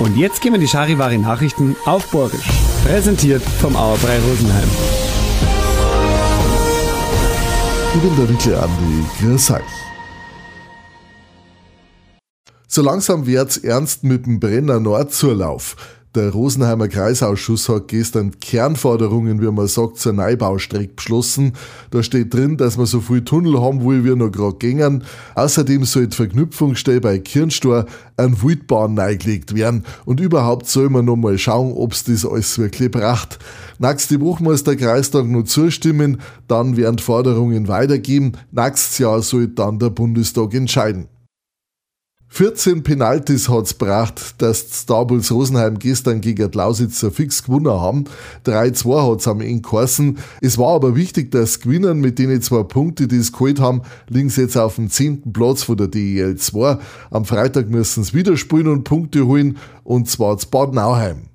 Und jetzt gehen wir die Charivari Nachrichten auf Borgisch. Präsentiert vom Auerbrei Rosenheim. So langsam wird's ernst mit dem Brenner Nordzurlauf. Der Rosenheimer Kreisausschuss hat gestern Kernforderungen, wie man sagt, zur Neubaustrecke beschlossen. Da steht drin, dass wir so viel Tunnel haben wollen, wie noch gerade gängen. Außerdem soll die Verknüpfungsstelle bei Kirnstor an Wildbahn neigelegt werden. Und überhaupt soll man noch mal schauen, ob's das alles wirklich bracht. Nächste Woche muss der Kreistag noch zustimmen, dann werden Forderungen weitergeben. Nächstes Jahr soll dann der Bundestag entscheiden. 14 Penalties hat's gebracht, dass Starbulls Rosenheim gestern gegen Lausitzer fix gewonnen haben. 3-2 hat's am Ende geheißen. Es war aber wichtig, dass gewinnen mit denen zwei Punkte, die es geholt haben, sie jetzt auf dem 10. Platz von der DEL 2. Am Freitag müssen sie wieder spielen und Punkte holen, und zwar zu Bad Nauheim.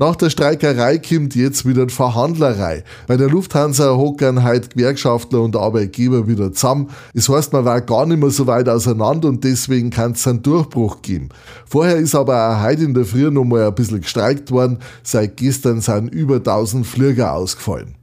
Nach der Streikerei kommt jetzt wieder die Verhandlerei. Bei der Lufthansa hockern heute Gewerkschaftler und Arbeitgeber wieder zusammen. Es heißt, man war gar nicht mehr so weit auseinander und deswegen kann es einen Durchbruch geben. Vorher ist aber auch heute in der Früh noch mal ein bisschen gestreikt worden. Seit gestern sind über 1000 Flieger ausgefallen.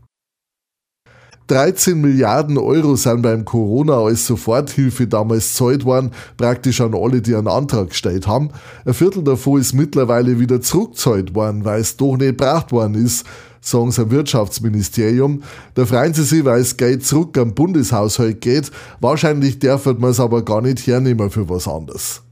13 Milliarden Euro sind beim Corona als Soforthilfe damals zahlt worden, praktisch an alle, die einen Antrag gestellt haben. Ein Viertel davon ist mittlerweile wieder zurückgezahlt worden, weil es doch nicht gebraucht worden ist, sagen sie am Wirtschaftsministerium. Da freuen sie sich, weil es Geld zurück am Bundeshaushalt geht. Wahrscheinlich darf man es aber gar nicht hernehmen für was anderes.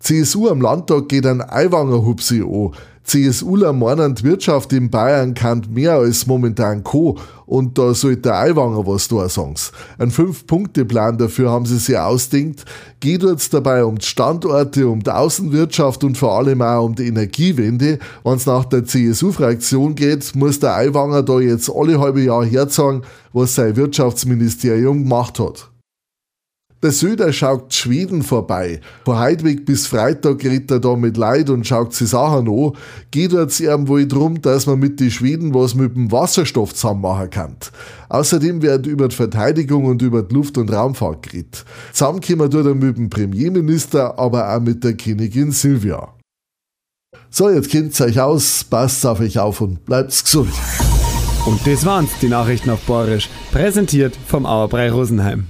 CSU am Landtag geht ein Eiwanger Hupsi an. CSUler meinen, die Wirtschaft in Bayern kann mehr als momentan Co. Und da sollte der Eiwanger was da sagen. Ein Fünf-Punkte-Plan dafür haben sie sich ausdenkt. Geht jetzt dabei um die Standorte, um die Außenwirtschaft und vor allem auch um die Energiewende. Wenn es nach der CSU-Fraktion geht, muss der Eiwanger da jetzt alle halbe Jahr herzeigen, was sein Wirtschaftsministerium gemacht hat. Der Söder schaut Schweden vorbei. Von Heidweg bis Freitag redet er da mit Leid und schaut sich Sachen an. Geht jetzt ihm wohl drum, dass man mit den Schweden was mit dem Wasserstoff zusammen machen kann. Außerdem wird über die Verteidigung und über die Luft- und Raumfahrt geredet. Zusammenkommen tut er mit dem Premierminister, aber auch mit der Königin Silvia. So, jetzt kennt's euch aus, passt auf euch auf und bleibt's gesund. Und das waren's, die Nachrichten auf Borisch. Präsentiert vom Auerbrei Rosenheim.